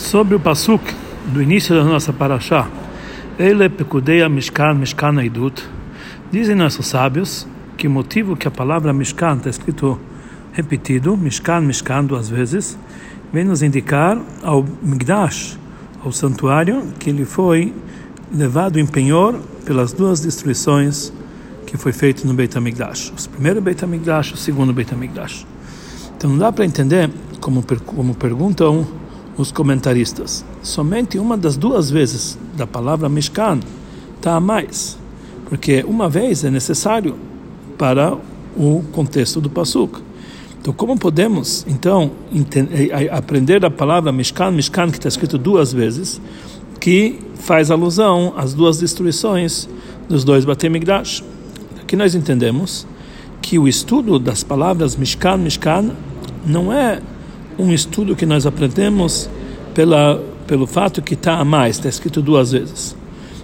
Sobre o Pasuk do início da nossa Parashá, ele pecudeia Mishkan, Mishkan Aidut, dizem nossos sábios que o motivo que a palavra Mishkan está escrito repetido, Mishkan, Mishkan duas vezes, vem nos indicar ao Migdash, ao santuário, que ele foi levado em penhor pelas duas destruições que foi feito no Beit HaMikdash. O primeiro Beit HaMikdash, o segundo Beit HaMikdash. Então não dá para entender, como, como perguntam os comentaristas, somente uma das duas vezes da palavra Mishkan está a mais, porque uma vez é necessário para o contexto do Pasuk. Então, como podemos, então, entender, aprender a palavra Mishkan, Mishkan, que está escrito duas vezes, que faz alusão às duas destruições dos dois Batemigdash? Aqui nós entendemos que o estudo das palavras Mishkan, Mishkan, não é um estudo que nós aprendemos pela, pelo fato que está a mais, está escrito duas vezes.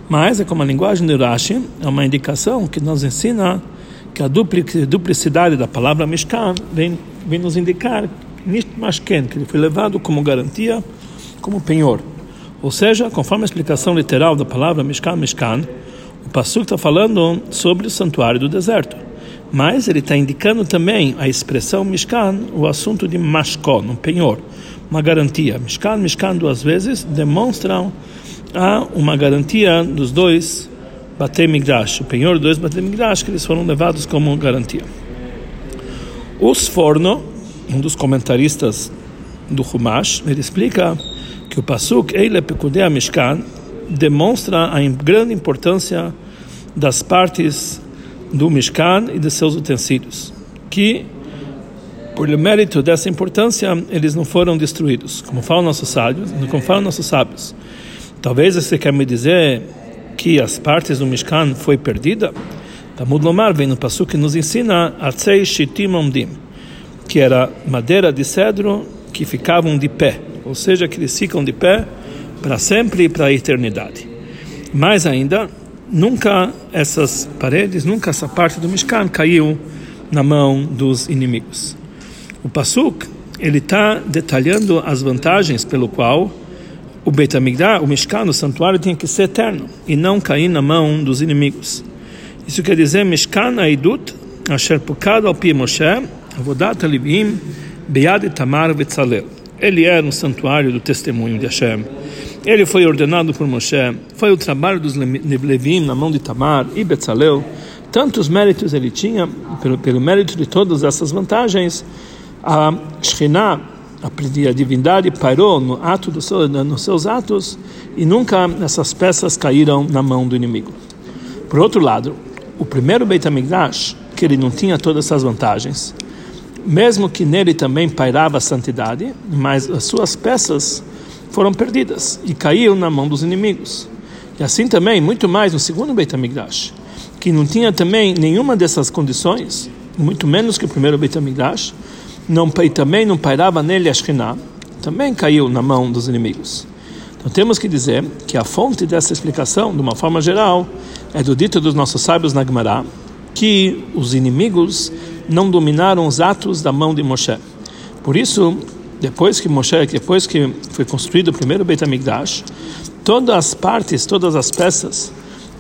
Mas é como a linguagem de Rashi, é uma indicação que nos ensina que a duplicidade da palavra Mishkan vem, vem nos indicar Mashken, que ele foi levado como garantia, como penhor. Ou seja, conforme a explicação literal da palavra Mishkan, Mishkan, o Passuk está falando sobre o santuário do deserto. Mas ele está indicando também a expressão Mishkan, o assunto de Mashkon, um penhor, uma garantia. Mishkan, Mishkan duas vezes demonstram a uma garantia dos dois Batei Migdash, o penhor dos dois Batei Migdash, que eles foram levados como garantia. Os Forno, um dos comentaristas do Humash, ele explica que o Pasuk Eile Pekudea Mishkan demonstra a grande importância das partes do Mishkan e de seus utensílios, que por mérito dessa importância eles não foram destruídos, como falam nossos sábios, como falam nossos sábios. Talvez você quer me dizer que as partes do Mishkan foi perdida? Talmud Lomar vem no passo que nos ensina Atzei Shitim Omdim, que era madeira de cedro que ficavam de pé, ou seja, que eles ficam de pé para sempre e para a eternidade. Mais ainda, nunca essas paredes, nunca essa parte do Mishkan caiu na mão dos inimigos. O Pasuk ele está detalhando as vantagens pelo qual o Beit HaMikdash, o Mishkan, o santuário, tinha que ser eterno e não cair na mão dos inimigos. Isso quer dizer Mishkan Aidut, Asher Pukad al Pi Moshe, Avodat Alivim, Bead Tamar Vetzalel. Ele era um santuário do testemunho de Hashem. Ele foi ordenado por Moshe. Foi o trabalho dos Levim na mão de Tamar e Betzalel. Tantos méritos ele tinha, pelo, pelo mérito de todas essas vantagens, a Shekhinah a divindade pairou no ato do seu, nos seus atos e nunca essas peças caíram na mão do inimigo. Por outro lado, o primeiro Beit HaMikdash, que ele não tinha todas essas vantagens, mesmo que nele também pairava a santidade, mas as suas peças foram perdidas e caíram na mão dos inimigos. E assim também, muito mais no segundo Beit HaMikdash, que não tinha também nenhuma dessas condições, muito menos que o primeiro Beit HaMikdash, não, e também não pairava nele a também caiu na mão dos inimigos. Então temos que dizer que a fonte dessa explicação, de uma forma geral, é do dito dos nossos sábios na Gemara, que os inimigos não dominaram os atos da mão de Moshe. Por isso, depois que Moshe, depois que foi construído o primeiro Beit HaMikdash, todas as partes, todas as peças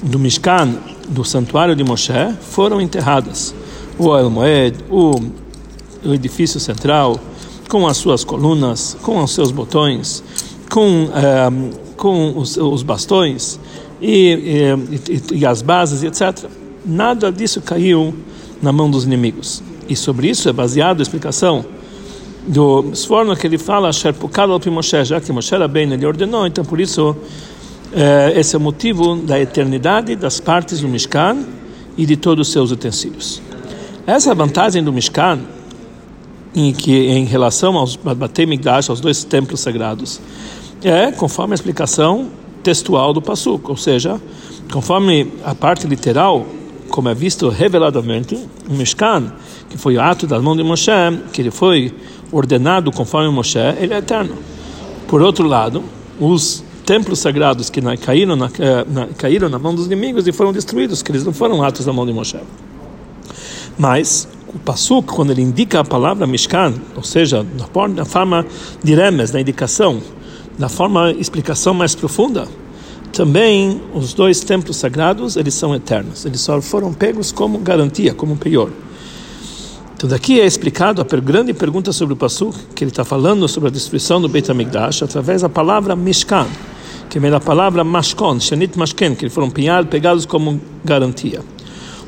do Mishkan, do santuário de Moshe, foram enterradas. O El Moed, o o edifício central, com as suas colunas, com os seus botões, com, eh, com os, os bastões e, e, e, as bases, etc. Nada disso caiu na mão dos inimigos. E sobre isso é baseado a explicação do Sforno que ele fala, já que Moshe bem ele ordenou, então por isso eh, esse é o motivo da eternidade das partes do Mishkan e de todos os seus utensílios. Essa vantagem do Mishkan em que em relação aos Batei Migdash, aos dois templos sagrados, é conforme a explicação textual do Pasuk, ou seja, conforme a parte literal, como é visto reveladamente, o Mishkan, que foi o ato da mão de Moshe, que ele foi ordenado conforme Moshe, ele é eterno. Por outro lado, os templos sagrados que caíram na, eh, na, caíram na mão dos inimigos e foram destruídos, que eles não foram atos da mão de Moshe. Mas o Pasuk, quando ele indica a palavra Mishkan, ou seja, na forma de remes, na indicação da forma explicação mais profunda, também os dois templos sagrados eles são eternos. Eles só foram pegos como garantia, como pior. Então daqui é explicado a grande pergunta sobre o Passuk, que ele está falando sobre a destruição do Beit HaMikdash através da palavra Mishkan, que vem da palavra Mashkon, Shanit Mashken, que foram pegados como garantia.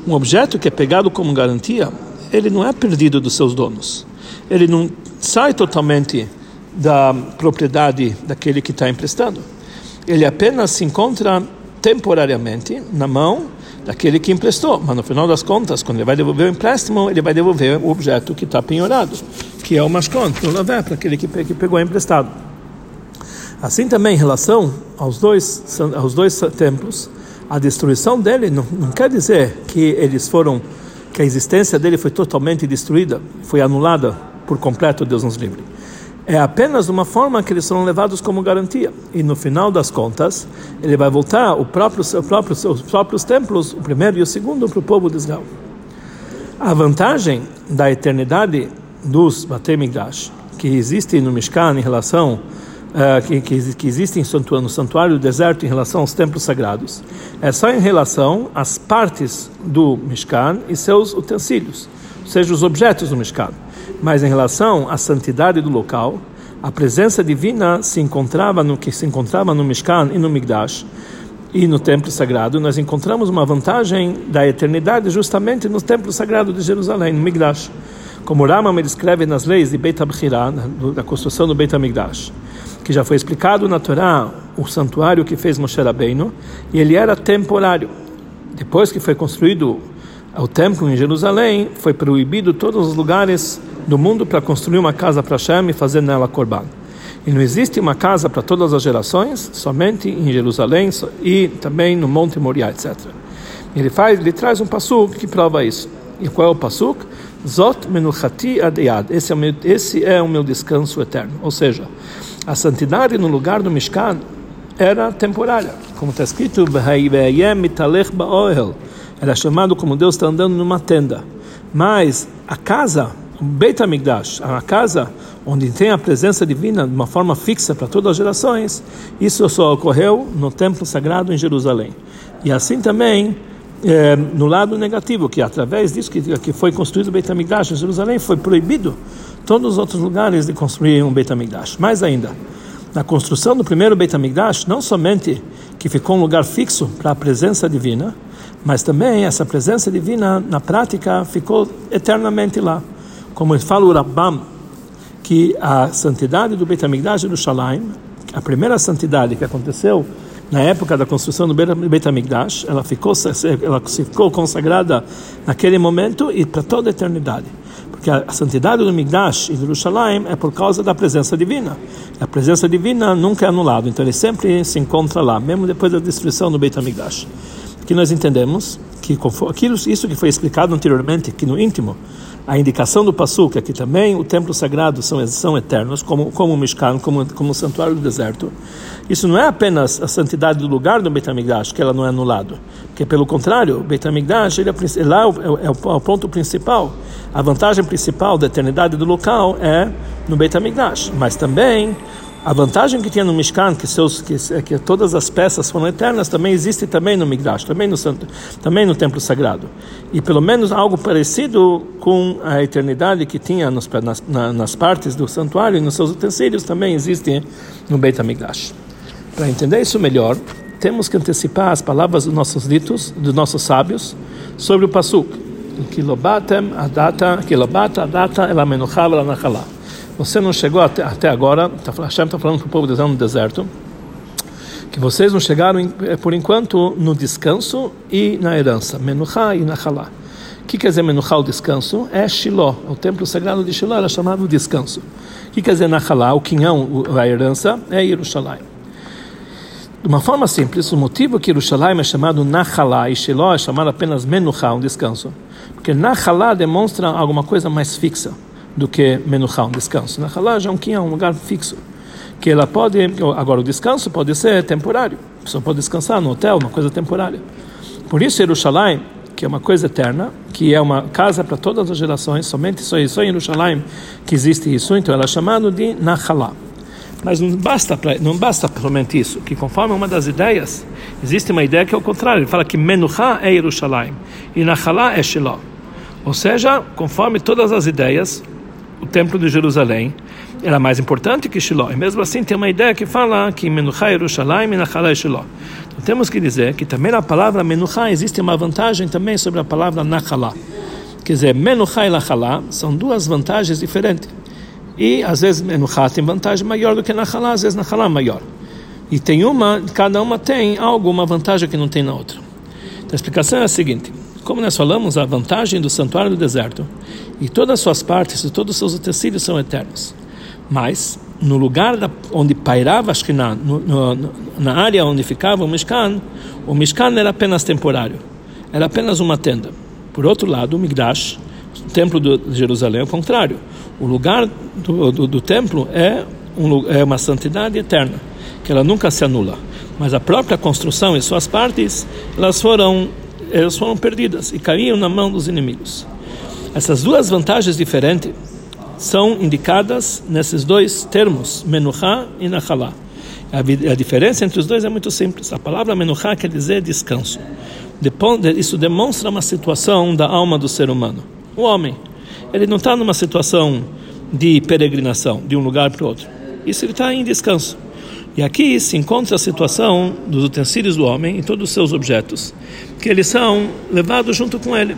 Um objeto que é pegado como garantia, ele não é perdido dos seus donos. Ele não sai totalmente da propriedade daquele que está emprestando. Ele apenas se encontra temporariamente na mão daquele que emprestou, mas no final das contas, quando ele vai devolver o empréstimo, ele vai devolver o objeto que está penhorado, que é o mascon, o lavé, para aquele que pegou emprestado. Assim também em relação aos dois, aos dois templos, a destruição dele não, não quer dizer que eles foram, que a existência dele foi totalmente destruída, foi anulada por completo, Deus nos livre é apenas uma forma que eles serão levados como garantia. E no final das contas, ele vai voltar o próprio, próprio, os próprios templos, o primeiro e o segundo, para o povo de Israel. A vantagem da eternidade dos Batei Migdash, que existe no Mishkan em relação uh, que, que, que existe no santuário do deserto em relação aos templos sagrados, é só em relação às partes do Mishkan e seus utensílios, ou seja, os objetos do Mishkan mas em relação à santidade do local, a presença divina se encontrava no que se encontrava no Mishkan e no Migdash e no templo sagrado. Nós encontramos uma vantagem da eternidade justamente no templo sagrado de Jerusalém, no Migdash. Como Rama descreve nas leis de Beit HaBchirah, da construção do Beit HaMikdash, que já foi explicado na Torá, o santuário que fez Moshe Rabbeinu, e ele era temporário. Depois que foi construído o templo em Jerusalém, foi proibido todos os lugares do mundo para construir uma casa para Hashem e fazer nela korban. E não existe uma casa para todas as gerações, somente em Jerusalém e também no Monte Moriah, etc. Ele faz, ele traz um pasuk que prova isso. E qual é o pasuk? Zot menuchati adeyad. Esse é o meu, esse é o meu descanso eterno. Ou seja, a santidade no lugar do Mishkan era temporária, como está escrito, era chamado como Deus está andando numa tenda. Mas a casa Beit HaMikdash, a casa onde tem a presença divina de uma forma fixa para todas as gerações, isso só ocorreu no templo sagrado em Jerusalém. E assim também é, no lado negativo, que através disso que, que foi construído o Beit HaMikdash em Jerusalém, foi proibido todos os outros lugares de construir um Beit HaMikdash. Mais ainda, na construção do primeiro Beit HaMikdash, não somente que ficou um lugar fixo para a presença divina, mas também essa presença divina, na prática, ficou eternamente lá como fala o Rabbam, que a santidade do Beit HaMikdash de Jerusalém, a primeira santidade que aconteceu na época da construção do Beit HaMikdash, ela ficou, ela ficou consagrada naquele momento e para toda a eternidade. Porque a santidade do Migdash e de Jerusalém é por causa da presença divina. A presença divina nunca é anulada, então ele sempre se encontra lá, mesmo depois da destruição do Beit HaMikdash. Aqui nós entendemos que aquilo, isso que foi explicado anteriormente, que no íntimo a indicação do Passuk é que também o templo sagrado são, são eternos, como, como o Mishkan, como, como o santuário do deserto. Isso não é apenas a santidade do lugar do Beit que ela não é anulada. Porque, pelo contrário, o ele é, lá é o, é o ponto principal. A vantagem principal da eternidade do local é no Beit. Mas também a vantagem que tinha no Mishkan, que, seus, que, que todas as peças foram eternas, também existe também no Migdash, também no, santo, também no templo sagrado. E pelo menos algo parecido com a eternidade que tinha nos, nas, nas partes do santuário e nos seus utensílios também existe no Beit HaMikdash. Para entender isso melhor, temos que antecipar as palavras dos nossos ditos, dos nossos sábios, sobre o Pasuk. Kilobatem adata, kilobata adata elamenuchav elanachalá. Você não chegou até, até agora, tá, Hashem está falando para o povo de Israel no deserto, que vocês não chegaram eh, por enquanto no descanso e na herança, Menuchá e Nachalá. O que quer dizer Menuchá, o descanso? É Shiloh, o templo sagrado de Shiloh era chamado descanso. O que quer dizer Nachalá, o quinhão, a herança, é Jerusalém. De uma forma simples, o motivo que Jerusalém é chamado Nachalá e Shiloh é chamado apenas Menuchá, um descanso, porque Nachalá demonstra alguma coisa mais fixa do que menuchá, um descanso. Na halá já é um lugar fixo. Que ela pode, agora o descanso pode ser temporário. A pessoa pode descansar no hotel, uma coisa temporária. Por isso, Jerusalém, que é uma coisa eterna, que é uma casa para todas as gerações, somente só, em Jerusalém que existe isso, então ela é chamada de Nachalá. Mas não basta, pra, não basta somente isso, que conforme uma das ideias, existe uma ideia que é o contrário. Ele fala que Menuchá é Jerusalém e Nachalá é Shiloh. Ou seja, conforme todas as ideias, o templo de Jerusalém era mais importante que Shiloh. E mesmo assim tem uma ideia que fala que Menuchá é Jerusalém Nachalá é Shiloh. Então temos que dizer que também na palavra Menuchá existe uma vantagem também sobre a palavra Nachalá. Quer dizer, Menuchá e Nachalá são duas vantagens diferentes. E às vezes Menuchá tem vantagem maior do que Nachalá, às vezes Nachalá maior. E tem uma, cada uma tem algo, uma vantagem que não tem na outra. Então, a explicação é a seguinte: como nós falamos, a vantagem do santuário do deserto e todas as suas partes e todos os seus utensílios são eternos. Mas no lugar da, onde pairava a Shekhinah, na área onde ficava o Mishkan, o Mishkan era apenas temporário, era apenas uma tenda. Por outro lado, o Migdash, o templo de Jerusalém, é o contrário. O lugar do, do, do templo é, um, é uma santidade eterna, que ela nunca se anula. Mas a própria construção e suas partes, elas foram, elas foram perdidas e caíram na mão dos inimigos. Essas duas vantagens diferentes são indicadas nesses dois termos, Menuchá e Nachalá. A, diferença entre os dois é muito simples. A palavra Menuchá quer dizer descanso. Isso demonstra uma situação da alma do ser humano. O homem, ele não está numa situação de peregrinação de um lugar para o outro. Isso ele está em descanso. E aqui se encontra a situação dos utensílios do homem e todos os seus objetos, que eles são levados junto com ele.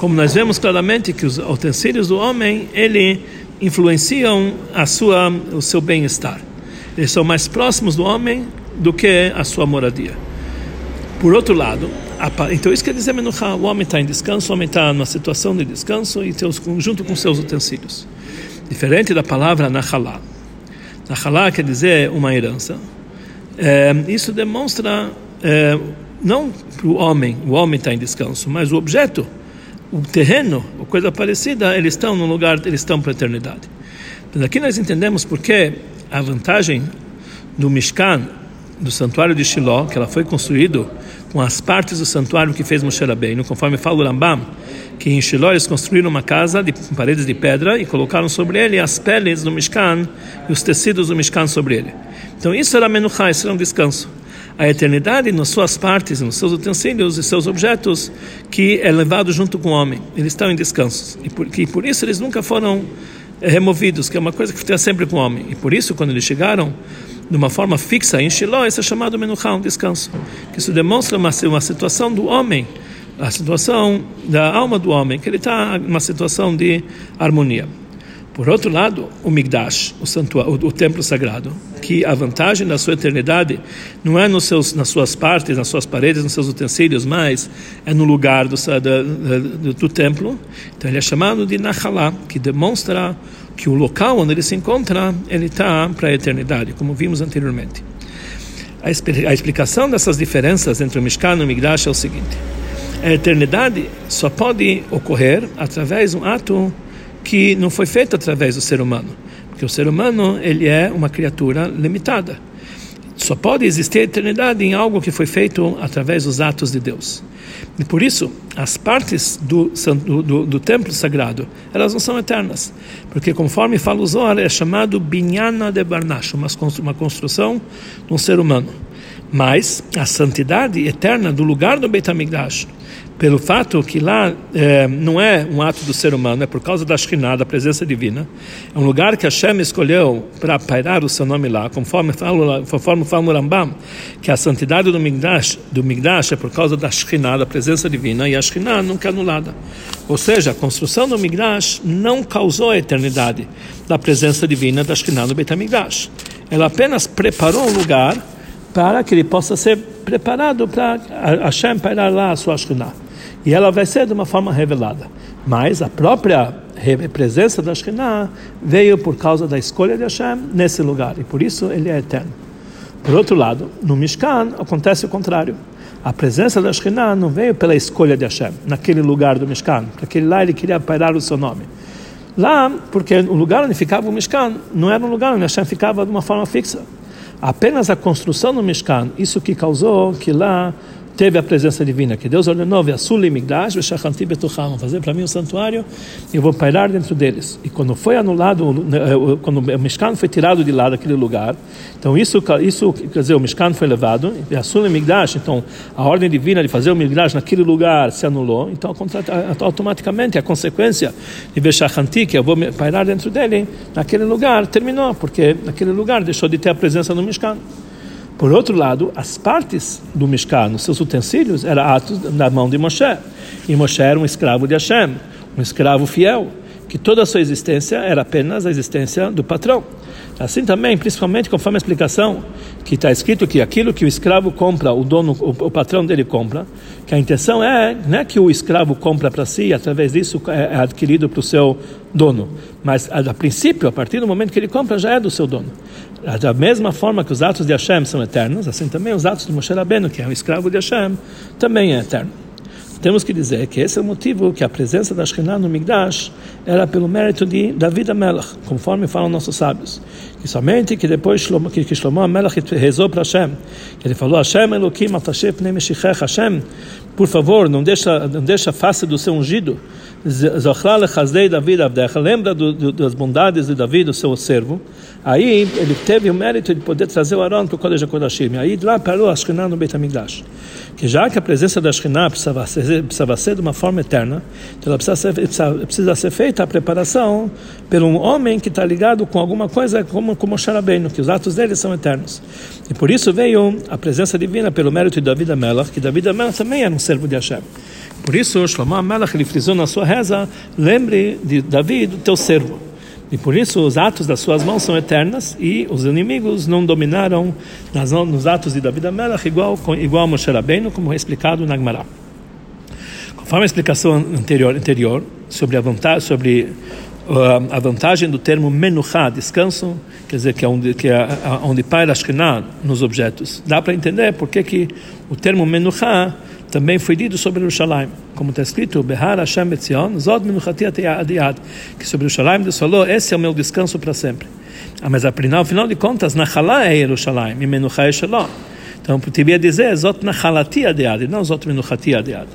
Como nós vemos claramente que os utensílios do homem, ele influenciam a sua, o seu bem-estar. Eles são mais próximos do homem do que a sua moradia. Por outro lado, então isso quer dizer menuchá, o homem está em descanso, o homem está numa situação de descanso e junto com seus utensílios. Diferente da palavra nachalá. Nachalá quer dizer uma herança. É, isso demonstra é, não para o homem, o homem está em descanso, mas o objeto, o terreno, ou coisa parecida, eles estão no lugar, eles estão para a eternidade. Então aqui nós entendemos porque a vantagem do Mishkan, do santuário de Shiloh, que ela foi construído com as partes do santuário que fez Moshe Rabbeinu, conforme fala o Rambam, que em Shiloh eles construíram uma casa de paredes de pedra e colocaram sobre ele as peles do Mishkan e os tecidos do Mishkan sobre ele. Então isso era Menuchá, isso era um descanso. A eternidade nas suas partes, nos seus utensílios e seus objetos, que é levado junto com o homem. Eles estão em descanso. E por, por isso eles nunca foram eh, removidos, que é uma coisa que fica sempre com o homem. E por isso, quando eles chegaram de uma forma fixa em Shiloh, isso é chamado Menuchá, um descanso. Que isso demonstra uma, uma situação do homem, a situação da alma do homem, que ele está numa situação de harmonia. Por outro lado, o Migdash, o, santuário, o, o, templo sagrado, que a vantagem da sua eternidade não é nos seus, nas suas partes, nas suas paredes, nos seus utensílios, mas é no lugar do, do, do, do templo. Então ele é chamado de Nachalá, que demonstra que o local onde ele se encontra, ele está para a eternidade, como vimos anteriormente. A, explicação dessas diferenças entre o Mishkan e o Migdash é o seguinte: a eternidade só pode ocorrer através de um ato que não foi feito através do ser humano, porque o ser humano ele é uma criatura limitada. Só pode existir eternidade em algo que foi feito através dos atos de Deus. E por isso, as partes do, do, do, templo sagrado, elas não são eternas. Porque conforme fala o Zohar, é chamado Binyana de Barnash, uma construção de um ser humano. Mas a santidade eterna do lugar do Beit HaMikdash, pelo fato que lá é, não é um ato do ser humano, é por causa da Shekhinah, da presença divina. É um lugar que Hashem escolheu para pairar o seu nome lá, conforme fala, conforme fala no Rambam, que a santidade do Migdash, do Migdash é por causa da Shekhinah, da presença divina, e a Shekhinah nunca é anulada. Ou seja, a construção do Migdash não causou a eternidade da presença divina da Shekhinah no Beit HaMikdash. Ela apenas preparou um lugar para que ele possa ser preparado para Hashem pairar lá a sua Shekhinah e ela vai ser de uma forma revelada. Mas a própria presença da Shekhinah veio por causa da escolha de Hashem nesse lugar, e por isso ele é eterno. Por outro lado, no Mishkan acontece o contrário. A presença da Shekhinah não veio pela escolha de Hashem, naquele lugar do Mishkan, porque lá ele queria pairar o seu nome. Lá, porque o lugar onde ficava o Mishkan não era um lugar onde Hashem ficava de uma forma fixa. Apenas a construção do Mishkan, isso que causou que lá teve a presença divina, que Deus ordenou, fazer para mim um santuário e eu vou pairar dentro deles. E quando foi anulado, né, quando o Mishkan foi tirado de lá daquele lugar, então isso, isso quer dizer, o Mishkan foi levado, e a Sulim Migdash, então a ordem divina de fazer o Migdash naquele lugar se anulou, então automaticamente a consequência de Beshachanti, que eu vou pairar dentro dele, naquele lugar, terminou, porque naquele lugar deixou de ter a presença do Mishkan. Por outro lado, as partes do Mishkan, os seus utensílios, eram atos na mão de Moshe. E Moshe era um escravo de Hashem, um escravo fiel, que toda a sua existência era apenas a existência do patrão. Assim também, principalmente conforme a explicação que está escrito que aquilo que o escravo compra, o dono, o, o patrão dele compra, que a intenção é não é que o escravo compra para si, e através disso é, é adquirido para o seu dono, mas a, a princípio, a partir do momento que ele compra, já é do seu dono. Da mesma forma que os atos de Hashem são eternos, assim também os atos de Moshe Rabbeinu, que é o escravo de Hashem, também é eterno. Temos que dizer que esse é o motivo que a presença da Shekhinah no Migdash era pelo mérito de David Amelach, conforme falam nossos sábios. Que somente que depois Shlomo, que, que Shlomo Amelach rezou para Hashem, que ele falou, Hashem Elohim atashef pnei meshichech, Hashem, por favor, não deixa, não deixa a face do seu ungido, David lembra do, do, das bondades de David, o seu servo. Aí ele teve o mérito de poder trazer o Arão para o Kodesh HaKodashim. Aí lá parou a no Beit HaMikdash que já que a presença da Shekhinah precisava ser, precisava ser de uma forma eterna, então ela precisa ser, precisa, precisa ser feita a preparação por um homem que está ligado com alguma coisa como, como Sharabeino, que os atos dele são eternos. E por isso veio a presença divina pelo mérito de David Amelach, que David Amelach também era um servo de Hashem. Por isso, Shlomo Amelach, ele frisou na sua reza, lembre de David, teu servo. E por isso os atos das suas mãos são eternas e os inimigos não dominaram nas, nos atos de David Amelach igual, igual a Moshe Rabbeinu, como é explicado na Gemara. Conforme a explicação anterior, anterior sobre a vantagem, sobre a vantagem do termo menuchá, descanso, quer dizer que é onde que é onde paira Ashkenaz nos objetos. Dá para entender por que que o termo menuchá também foi dito sobre Jerusalém, como está escrito, Behar Hashem Etzion, Zod Menuchati Adiad, que sobre Jerusalém Deus falou, esse é o meu descanso para sempre. Ah, mas afinal, afinal de contas, Nachalá é Jerusalém, e Menuchá é Shalom. Então, poderia dizer, Zot Nachalati Adiad, não Zot Menuchati Adiad.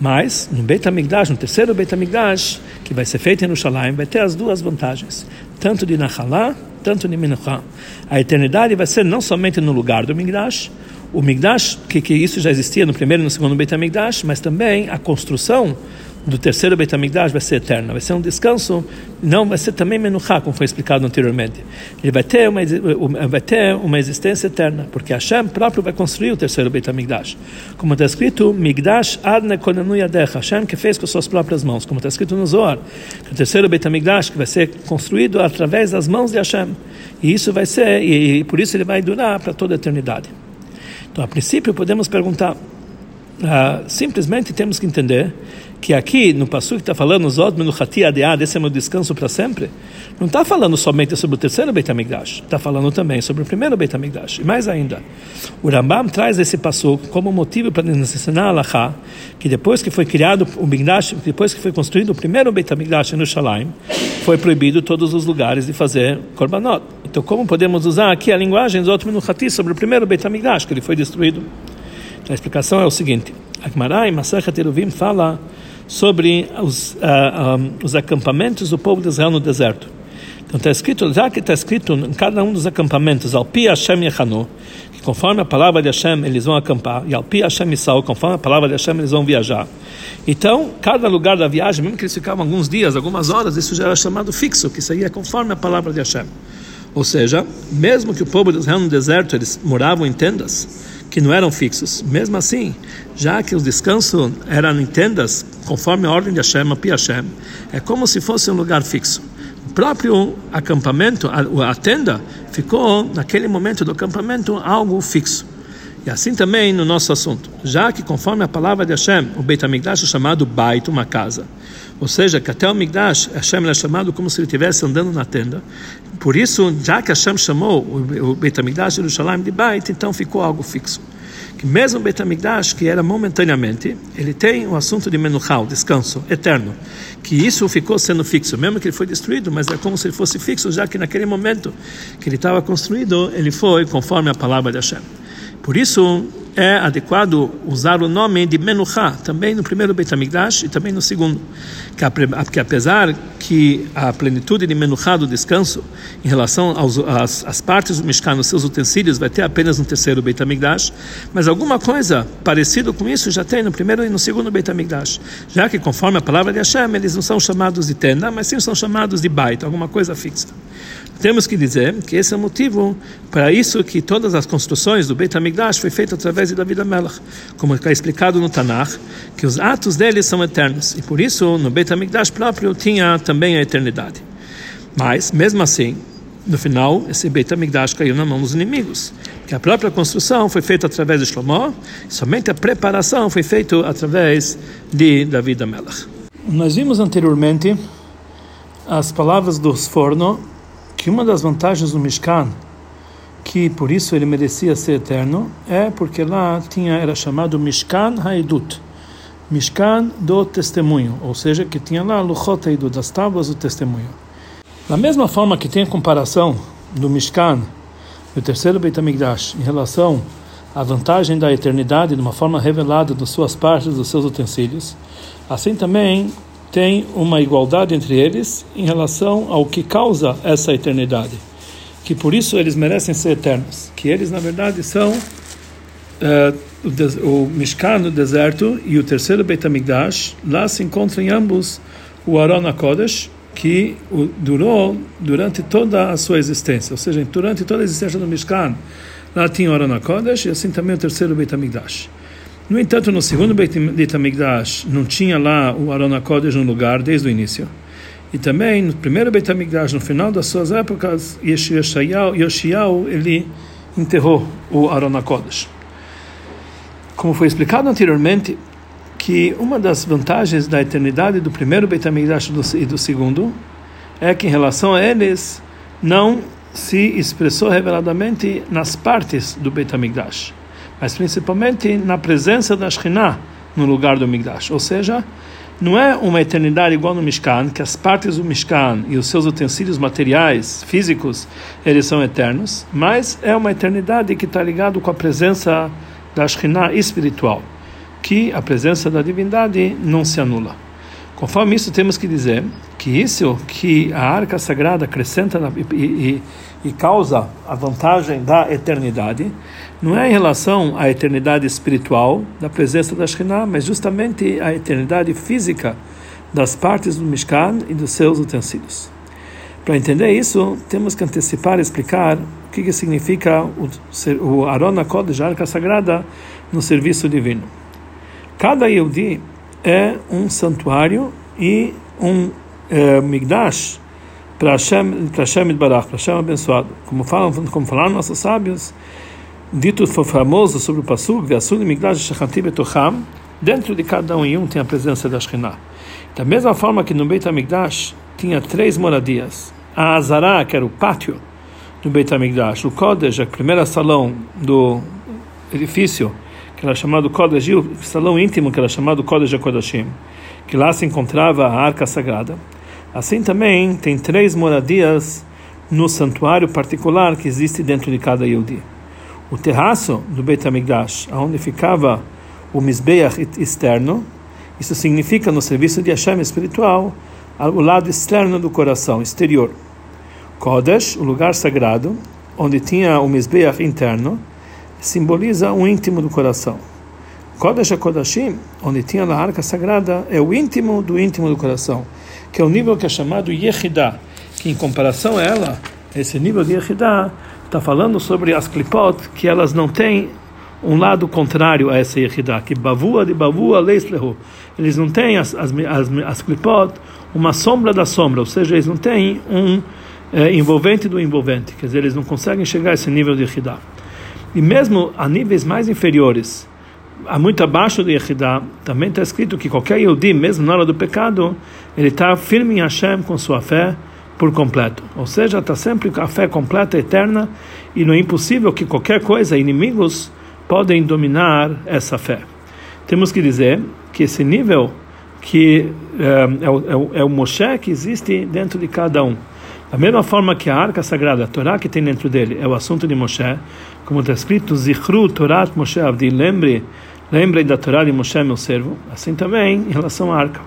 Mas, no Beit HaMikdash, no terceiro Beit HaMikdash, que vai ser feito em Jerusalém, vai ter as duas vantagens, tanto de Nachalá, tanto de Menuchá. A eternidade vai ser não somente no lugar do Migdash, o Migdash, que, que isso já existia no primeiro e no segundo Beit HaMikdash, mas também a construção do terceiro Beit HaMikdash vai ser eterna, vai ser um descanso, não vai ser também menuchá, como foi explicado anteriormente. Ele vai ter uma vai ter uma existência eterna, porque Hashem próprio vai construir o terceiro Beit HaMikdash. Como está escrito, Migdash adne konenu yadecha, Hashem que fez com suas próprias mãos, como está escrito no Zohar, o terceiro Beit HaMikdash que vai ser construído através das mãos de Hashem. E isso vai ser, e, e por isso ele vai durar para toda a eternidade. Então, a princípio, podemos perguntar, uh, simplesmente temos que entender que aqui no passo que está falando Zod Menuchati Adead, esse é meu descanso para sempre, não está falando somente sobre o terceiro Beit HaMikdash, está falando também sobre o primeiro Beit HaMikdash. E mais ainda, o Rambam traz esse passo como motivo para nos ensinar a Lacha, que depois que foi criado o Mikdash, depois que foi construído o primeiro Beit HaMikdash em Jerusalém, foi proibido todos os lugares de fazer Korbanot. Então, como podemos usar aqui a linguagem outros Menuchati sobre o primeiro Beit HaMikdash, que ele foi destruído? A explicação é o seguinte: Akmará em Masachat Eruvim fala sobre os, ah, ah, os acampamentos do povo de Israel no deserto. Então está escrito, já que está escrito em cada um dos acampamentos, Alpi Hashem Yechanu, que conforme a palavra de Hashem eles vão acampar, e Alpi Hashem Yisrael, conforme a palavra de Hashem eles vão viajar. Então, cada lugar da viagem, mesmo que eles ficavam alguns dias, algumas horas, isso já era chamado fixo, que seria conforme a palavra de Hashem. Ou seja, mesmo que o povo de Israel no deserto eles moravam em tendas que não eram fixos, mesmo assim, já que o descanso eram em tendas conforme a ordem de Hashem, Pi Hashem, é como se fosse um lugar fixo. O próprio acampamento, a, a tenda, ficou naquele momento do acampamento algo fixo. E assim também no nosso assunto, já que conforme a palavra de Hashem, o Beit HaMikdash é chamado Bait, uma casa. Ou seja, que até o Migdash, Hashem é chamado como se ele estivesse andando na tenda. Por isso, já que Hashem chamou o Beit HaMikdash de Jerusalém de Beit, então ficou algo fixo. Que mesmo o Beit HaMikdash, que era momentaneamente, ele tem o assunto de Menuchal, descanso eterno. Que isso ficou sendo fixo, mesmo que ele foi destruído, mas é como se ele fosse fixo, já que naquele momento que ele estava construído, ele foi conforme a palavra de Hashem. Por isso, é adequado usar o nome de Menuchá, também no primeiro Beit HaMikdash e também no segundo. Que apesar que a plenitude de Menuchá, do descanso, em relação aos, às, às partes do Mishkan, os seus utensílios, vai ter apenas no terceiro Beit HaMikdash, mas alguma coisa parecida com isso já tem no primeiro e no segundo Beit HaMikdash. Já que, conforme a palavra de Hashem, eles não são chamados de tenda, mas sim são chamados de Bait, alguma coisa fixa. Temos que dizer que esse é o motivo para isso que todas as construções do Beit HaMikdash foi feito através de David HaMelech, como está explicado no Tanakh, que os atos deles são eternos, e por isso no Beit HaMikdash próprio tinha também a eternidade. Mas, mesmo assim, no final, esse Beit HaMikdash caiu na mão dos inimigos, que a própria construção foi feita através de Shlomo, e somente a preparação foi feita através de David HaMelech. Nós vimos anteriormente as palavras dos forno que uma das vantagens do Mishkan, que por isso ele merecia ser eterno, é porque lá tinha era chamado Mishkan Haidut, Mishkan do testemunho, ou seja, que tinha lá Luchot Haidut, das tábuas do testemunho. Da mesma forma que tem a comparação do Mishkan, do terceiro Beit HaMikdash, em relação à vantagem da eternidade de uma forma revelada das suas partes, dos seus utensílios, assim também tem uma igualdade entre eles em relação ao que causa essa eternidade, que por isso eles merecem ser eternos, que eles na verdade são uh, o, o Mishkan no deserto e o terceiro Beit HaMikdash, lá se encontram em ambos o Aron HaKodesh, que durou durante toda a sua existência, ou seja, durante toda a existência do Mishkan, lá tinha o Aron HaKodesh e assim também o terceiro Beit HaMikdash. No entanto, no segundo Beit HaMikdash não tinha lá o Aron HaKodesh no lugar desde o início. E também no primeiro Beit HaMikdash, no final das suas épocas, Yoshiyahu, Yoshiyahu ele enterrou o Aron HaKodesh. Como foi explicado anteriormente, que uma das vantagens da eternidade do primeiro Beit HaMikdash e do segundo é que em relação a eles não se expressou reveladamente nas partes do Beit HaMikdash mas principalmente na presença da Shekhinah no lugar do Migdash. Ou seja, não é uma eternidade igual no Mishkan, que as partes do Mishkan e os seus utensílios materiais, físicos, eles são eternos, mas é uma eternidade que está ligado com a presença da Shekhinah espiritual, que a presença da divindade não se anula. Conforme isso, temos que dizer que isso que a arca sagrada acrescenta na, e, e, e, causa a vantagem da eternidade não é em relação à eternidade espiritual da presença da Shekhinah, mas justamente a eternidade física das partes do Mishkan e dos seus utensílios. Para entender isso, temos que antecipar e explicar o que, que significa o, o Arona Kodesh, a arca sagrada, no serviço divino. Cada Yehudi é um santuário e um é, Migdash para Hashem, para Hashem Barach, para Hashem abençoado. Como falam, como falaram nossos sábios, dito famoso sobre o Pasuk, Ve'asud Migdash Shechati Betocham, dentro de cada um e um tem a presença da Shekhinah. Da mesma forma que no Beit HaMikdash tinha três moradias. A Azara, que era o pátio do Beit HaMikdash, o Kodesh, a primeira salão do edifício, que era chamado Kodesh, e o salão íntimo, que era chamado Kodesh HaKodashim, que lá se encontrava a Arca Sagrada. Assim também tem três moradias no santuário particular que existe dentro de cada Yehudi. O terraço do Beit HaMikdash, onde ficava o Mizbeach externo, isso significa no serviço de Hashem espiritual, o lado externo do coração, exterior. Kodesh, o lugar sagrado, onde tinha o Mizbeach interno, simboliza o íntimo do coração. Kodesh HaKodashim, onde tinha a arca sagrada, é o íntimo do íntimo do coração, que é o nível que é chamado Yehidah, que em comparação a ela, esse nível de Yehidah, está falando sobre as klipot, que elas não têm um lado contrário a essa Yehidah, que bavua de bavua leislehu. Eles não têm as, as, as, as klipot uma sombra da sombra, ou seja, eles não têm um é, envolvente do envolvente, quer dizer, eles não conseguem chegar a esse nível de Yehidah. E mesmo a níveis mais inferiores, muito abaixo do Yehidah, também está escrito que qualquer Yehudi, mesmo na hora do pecado, ele está firme em Hashem com sua fé por completo. Ou seja, está sempre a fé completa, eterna, e não é impossível que qualquer coisa, inimigos, podem dominar essa fé. Temos que dizer que esse nível que é, é, o, é o Moshe que existe dentro de cada um. Da mesma forma que a arca sagrada, a Torá que tem dentro dele, é o assunto de Moshe, como está escrito, Zichru Torat Moshe Avdi, lembre, lembre da Torá de Moshe, meu servo, assim também em relação à arca.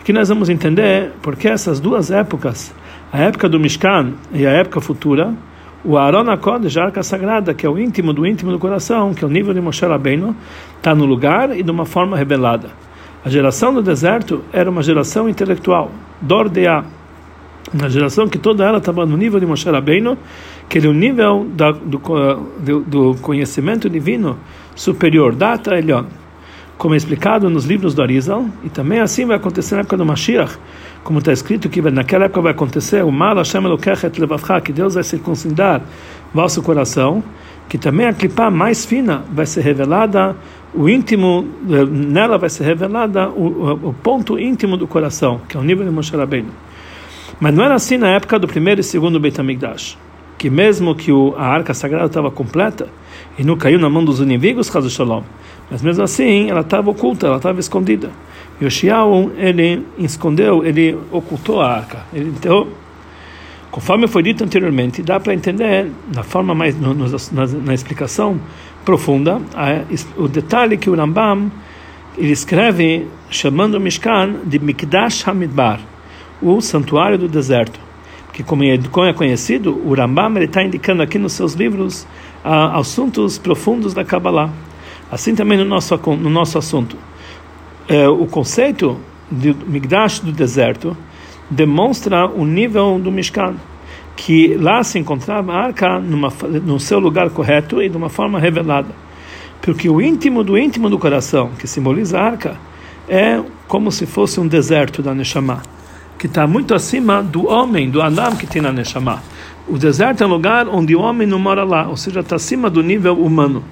Aqui nós vamos entender porque essas duas épocas, a época do Mishkan e a época futura, o Aaron Akodesh, a arca sagrada, que é o íntimo do íntimo do coração, que é o nível de Moshe Rabbeinu, está no lugar e de uma forma revelada. A geração do deserto era uma geração intelectual, Dordeá, uma geração que toda ela estava no nível de Moshe Rabbeinu, que ele é o nível da, do, do, do, conhecimento divino superior, Data Elion, como é explicado nos livros do Arizal, e também assim vai acontecer na época do Mashiach, como está escrito que naquela época vai acontecer o Mal Hashem Elokechet Levavcha, que Deus vai circuncidar vosso coração, que também a clipá mais fina vai ser revelada, o íntimo, eh, nela vai ser revelada o, o ponto íntimo do coração, que é o nível de Moshe Rabbeinu. Mas não era assim na época do primeiro e segundo Beit HaMikdash, que mesmo que o, a arca sagrada estava completa e não caiu na mão dos inimigos, caso Shalom, mas mesmo assim ela estava oculta, ela estava escondida. Yoshiao, ele escondeu, ele ocultou a arca, ele enterrou. Conforme foi dito anteriormente, dá para entender, na forma mais, no, no, na, na, explicação profunda, a, o detalhe que o Rambam ele escreve chamando o Mishkan de Mikdash Hamidbar, o santuário do deserto. Que, como é, é conhecido, o Rambam está indicando aqui nos seus livros ah, assuntos profundos da Kabbalah. Assim também no nosso, no nosso assunto. É, o conceito de Migdash do deserto demonstra o nível do Mishkan, que lá se encontrava a arca numa, no seu lugar correto e de uma forma revelada. Porque o íntimo do íntimo do coração, que simboliza a arca, é como se fosse um deserto da Neshama que está muito acima do homem, do Adam que tem na Neshama. O deserto é um lugar onde o homem não mora lá, ou seja, está acima do nível humano,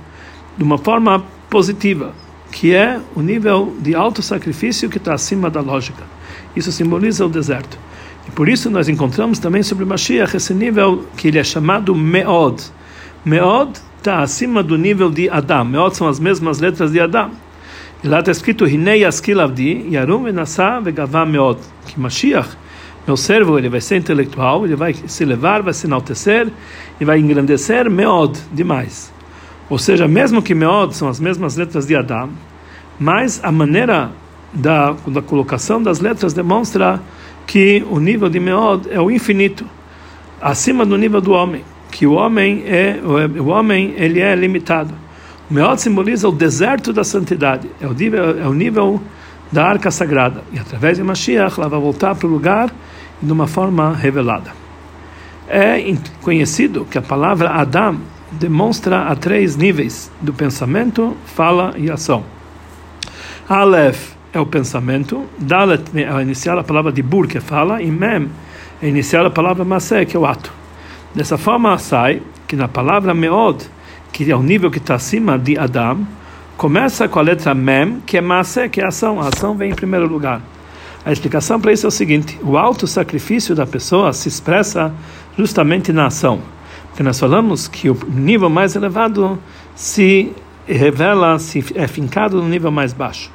de uma forma positiva, que é o nível de alto sacrifício que está acima da lógica. Isso simboliza o deserto. E por isso nós encontramos também sobre Mashiach esse nível que ele é chamado Meod. Meod está acima do nível de Adam. Meod são as mesmas letras de Adam. E lá está escrito Yarum Meod. Que Mashiach, meu servo, ele vai ser intelectual, ele vai se levar, vai se enaltecer e vai engrandecer Meod, demais. Ou seja, mesmo que Meod são as mesmas letras de Adam, mas a maneira da, da colocação das letras demonstra que o nível de Meod é o infinito, acima do nível do homem, que o homem é o homem ele é limitado. Meod simboliza o deserto da santidade, é o nível, é o nível da arca sagrada. E através de Mashiach, ela vai voltar para o lugar de uma forma revelada. É conhecido que a palavra Adam demonstra a três níveis do pensamento, fala e ação. Aleph é o pensamento, Dalet é a inicial a palavra de Bur, que é fala, e Mem é inicial a palavra Masé, que é o ato. Dessa forma sai que na palavra Meod, que é o nível que está acima de Adam, começa com a letra Mem, que é massa, que é ação. A ação vem em primeiro lugar. A explicação para isso é o seguinte: o alto sacrifício da pessoa se expressa justamente na ação. Porque nós falamos que o nível mais elevado se revela, se é fincado no nível mais baixo.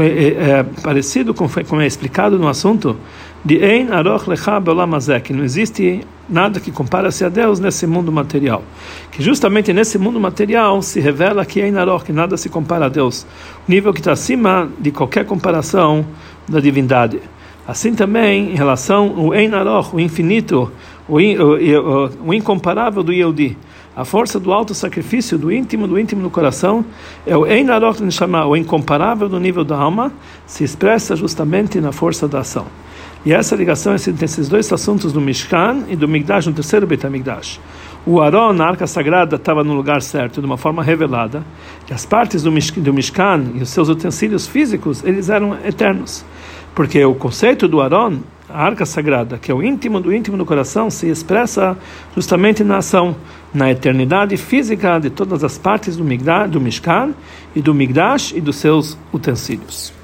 É, é, é parecido com como é explicado no assunto de Ein Aroch Lecha Beolamazé, que não existe nada que compara-se a Deus nesse mundo material. Que justamente nesse mundo material se revela que Ein Aroch, que nada se compara a Deus. O nível que está acima de qualquer comparação da divindade. Assim também, em relação ao Ein Aroch, o infinito, o, o, o, o incomparável do Yehudi. A força do alto sacrifício, do íntimo, do íntimo do coração, é o Ein Aroch Neshama, o incomparável do nível da alma, se expressa justamente na força da ação. E essa ligação entre esses dois assuntos do Mishkan e do Migdash, no terceiro Beit HaMikdash. O Aron, na arca sagrada, estava no lugar certo, de uma forma revelada, e as partes do Mishkan e os seus utensílios físicos, eles eram eternos. Porque o conceito do Aron, a arca sagrada, que é o íntimo do íntimo do coração, se expressa justamente na ação, na eternidade física de todas as partes do, Migdash, do Mishkan e do Migdash e dos seus utensílios.